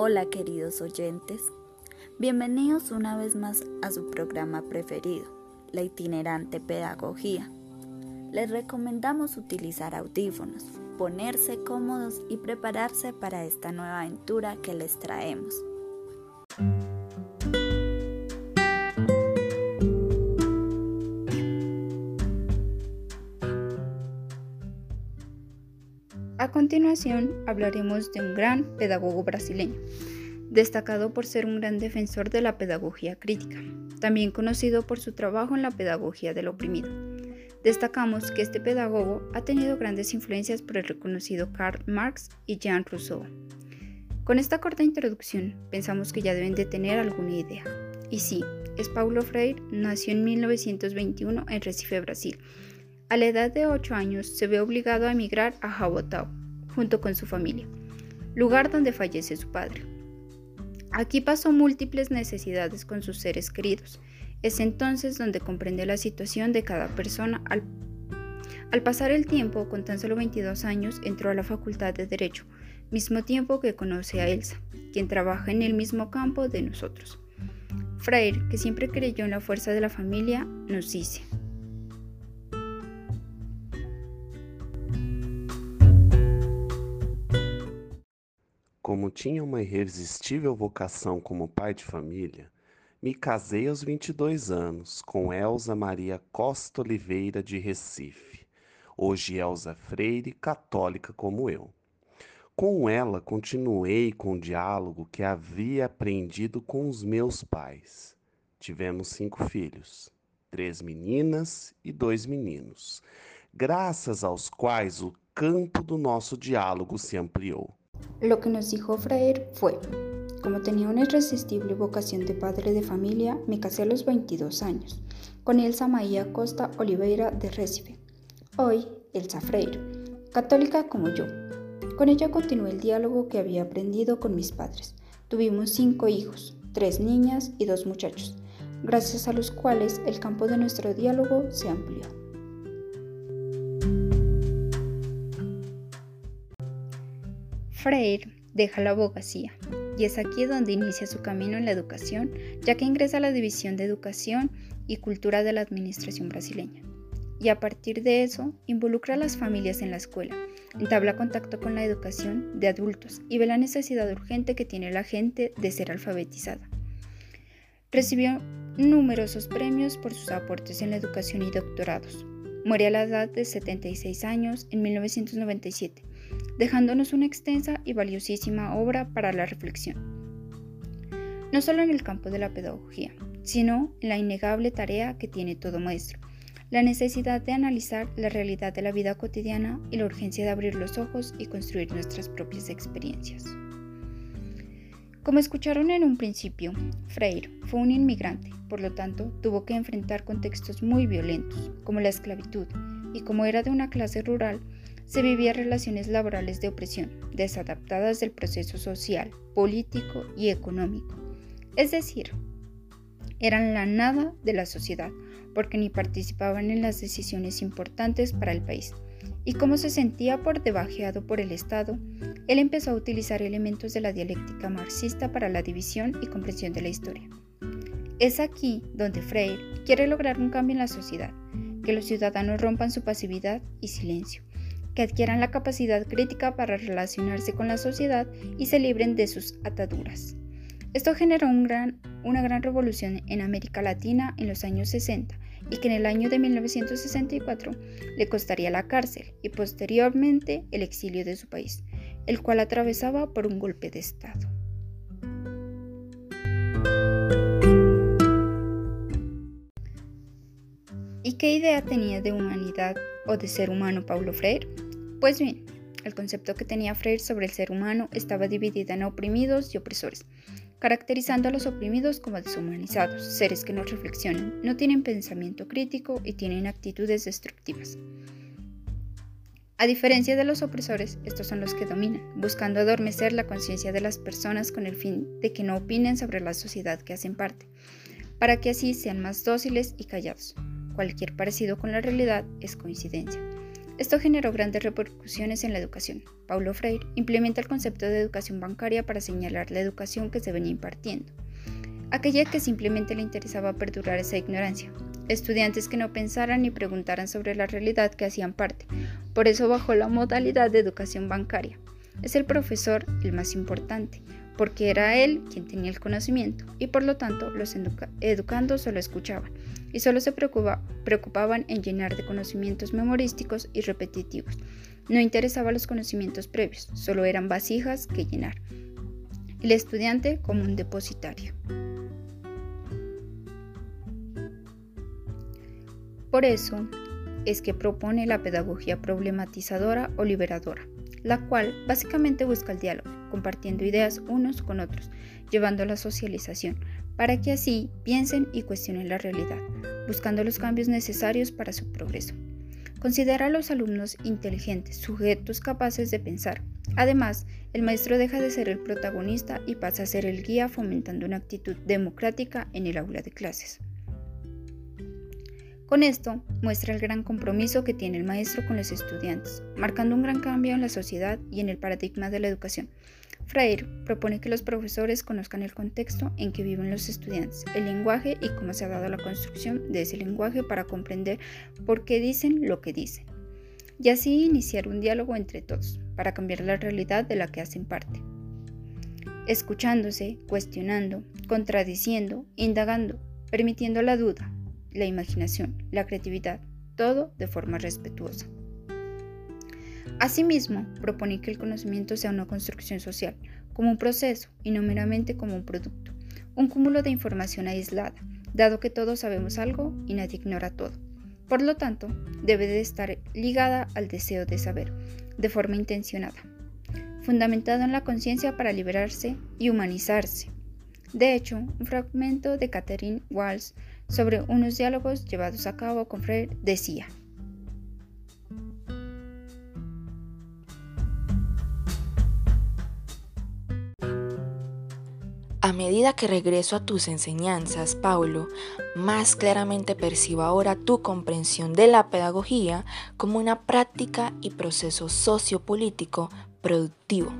Hola queridos oyentes, bienvenidos una vez más a su programa preferido, la itinerante pedagogía. Les recomendamos utilizar audífonos, ponerse cómodos y prepararse para esta nueva aventura que les traemos. Continuación hablaremos de un gran pedagogo brasileño, destacado por ser un gran defensor de la pedagogía crítica, también conocido por su trabajo en la pedagogía del oprimido. Destacamos que este pedagogo ha tenido grandes influencias por el reconocido Karl Marx y Jean Rousseau. Con esta corta introducción, pensamos que ya deben de tener alguna idea. Y sí, es Paulo Freire, nació en 1921 en Recife, Brasil. A la edad de 8 años se ve obligado a emigrar a Jabotão, junto con su familia, lugar donde fallece su padre. Aquí pasó múltiples necesidades con sus seres queridos. Es entonces donde comprende la situación de cada persona. Al, pasar el tiempo, con tan solo 22 años, entró a la Facultad de Derecho, mismo tiempo que conoce a Elsa, quien trabaja en el mismo campo de nosotros. Freire, que siempre creyó en la fuerza de la familia, nos dice, Como tinha uma irresistível vocação como pai de família, me casei aos 22 anos com Elza Maria Costa Oliveira de Recife, hoje Elza Freire, católica como eu. Com ela continuei com o diálogo que havia aprendido com os meus pais. Tivemos cinco filhos, três meninas e dois meninos, graças aos quais o campo do nosso diálogo se ampliou. Lo que nos dijo Freire fue, como tenía una irresistible vocación de padre de familia, me casé a los 22 años con Elsa Maía Costa Oliveira de Recife, hoy Elsa Freire, católica como yo. Con ella continué el diálogo que había aprendido con mis padres. Tuvimos cinco hijos, tres niñas y dos muchachos, gracias a los cuales el campo de nuestro diálogo se amplió. Freire deja la abogacía y es aquí donde inicia su camino en la educación, ya que ingresa a la División de Educación y Cultura de la Administración brasileña. Y a partir de eso, involucra a las familias en la escuela, entabla contacto con la educación de adultos y ve la necesidad urgente que tiene la gente de ser alfabetizada. Recibió numerosos premios por sus aportes en la educación y doctorados. Muere a la edad de 76 años en 1997 dejándonos una extensa y valiosísima obra para la reflexión. No solo en el campo de la pedagogía, sino en la innegable tarea que tiene todo maestro, la necesidad de analizar la realidad de la vida cotidiana y la urgencia de abrir los ojos y construir nuestras propias experiencias. Como escucharon en un principio, Freire fue un inmigrante, por lo tanto tuvo que enfrentar contextos muy violentos, como la esclavitud, y como era de una clase rural, se vivía relaciones laborales de opresión, desadaptadas del proceso social, político y económico. Es decir, eran la nada de la sociedad, porque ni participaban en las decisiones importantes para el país. Y como se sentía por debajeado por el Estado, él empezó a utilizar elementos de la dialéctica marxista para la división y comprensión de la historia. Es aquí donde Freire quiere lograr un cambio en la sociedad, que los ciudadanos rompan su pasividad y silencio, que adquieran la capacidad crítica para relacionarse con la sociedad y se libren de sus ataduras. Esto generó una gran revolución en América Latina en los años 60 y que en el año de 1964 le costaría la cárcel y posteriormente el exilio de su país, el cual atravesaba por un golpe de Estado. ¿Y qué idea tenía de humanidad o de ser humano Paulo Freire? Pues bien, el concepto que tenía Freire sobre el ser humano estaba dividido en oprimidos y opresores, caracterizando a los oprimidos como deshumanizados, seres que no reflexionan, no tienen pensamiento crítico y tienen actitudes destructivas. A diferencia de los opresores, estos son los que dominan, buscando adormecer la conciencia de las personas con el fin de que no opinen sobre la sociedad que hacen parte, para que así sean más dóciles y callados. Cualquier parecido con la realidad es coincidencia. Esto generó grandes repercusiones en la educación. Paulo Freire implementa el concepto de educación bancaria para señalar la educación que se venía impartiendo, aquella que simplemente le interesaba perdurar esa ignorancia, estudiantes que no pensaran ni preguntaran sobre la realidad que hacían parte. Por eso bajó la modalidad de educación bancaria. Es el profesor el más importante, porque era él quien tenía el conocimiento y por lo tanto los educandos solo escuchaban y solo se preocupaban en llenar de conocimientos memorísticos y repetitivos. No interesaban los conocimientos previos, solo eran vasijas que llenar. El estudiante como un depositario. Por eso es que propone la pedagogía problematizadora o liberadora, la cual básicamente busca el diálogo, compartiendo ideas unos con otros, llevando a la socialización, para que así piensen y cuestionen la realidad, buscando los cambios necesarios para su progreso. Considera a los alumnos inteligentes, sujetos capaces de pensar. Además, el maestro deja de ser el protagonista y pasa a ser el guía fomentando una actitud democrática en el aula de clases. Con esto muestra el gran compromiso que tiene el maestro con los estudiantes, marcando un gran cambio en la sociedad y en el paradigma de la educación. Freire propone que los profesores conozcan el contexto en que viven los estudiantes, el lenguaje y cómo se ha dado la construcción de ese lenguaje para comprender por qué dicen lo que dicen, y así iniciar un diálogo entre todos para cambiar la realidad de la que hacen parte. Escuchándose, cuestionando, contradiciendo, indagando, permitiendo la duda, la imaginación, la creatividad, todo de forma respetuosa. Asimismo, propone que el conocimiento sea una construcción social, como un proceso y no meramente como un producto, un cúmulo de información aislada, dado que todos sabemos algo y nadie ignora todo. Por lo tanto, debe de estar ligada al deseo de saber, de forma intencionada, fundamentada en la conciencia para liberarse y humanizarse. De hecho, un fragmento de Catherine Walsh sobre unos diálogos llevados a cabo con Freire decía, A medida que regreso a tus enseñanzas, Paulo, más claramente percibo ahora tu comprensión de la pedagogía como una práctica y proceso sociopolítico productivo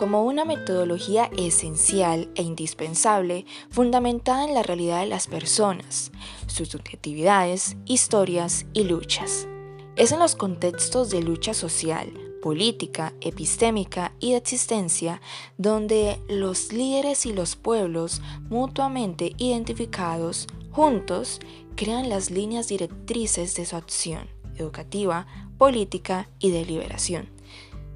como una metodología esencial e indispensable fundamentada en la realidad de las personas, sus subjetividades, historias y luchas. Es en los contextos de lucha social, política, epistémica y de existencia donde los líderes y los pueblos mutuamente identificados juntos crean las líneas directrices de su acción educativa, política y de liberación.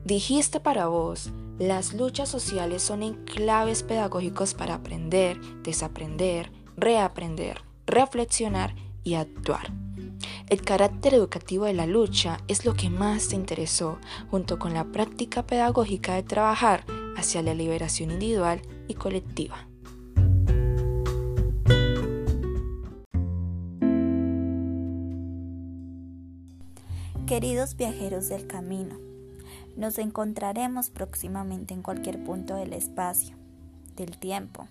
Dijiste para vos, las luchas sociales son enclaves pedagógicos para aprender, desaprender, reaprender, reflexionar y actuar. El carácter educativo de la lucha es lo que más te interesó, junto con la práctica pedagógica de trabajar hacia la liberación individual y colectiva. Queridos viajeros del camino, nos encontraremos próximamente en cualquier punto del espacio, del tiempo.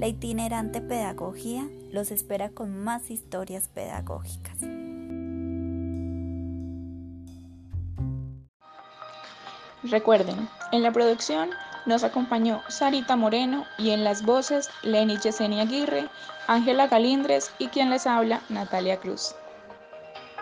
La itinerante pedagogía los espera con más historias pedagógicas. Recuerden, en la producción nos acompañó Sarita Moreno y en las voces Lenny Yesenia Aguirre, Ángela Galindres y quien les habla Natalia Cruz.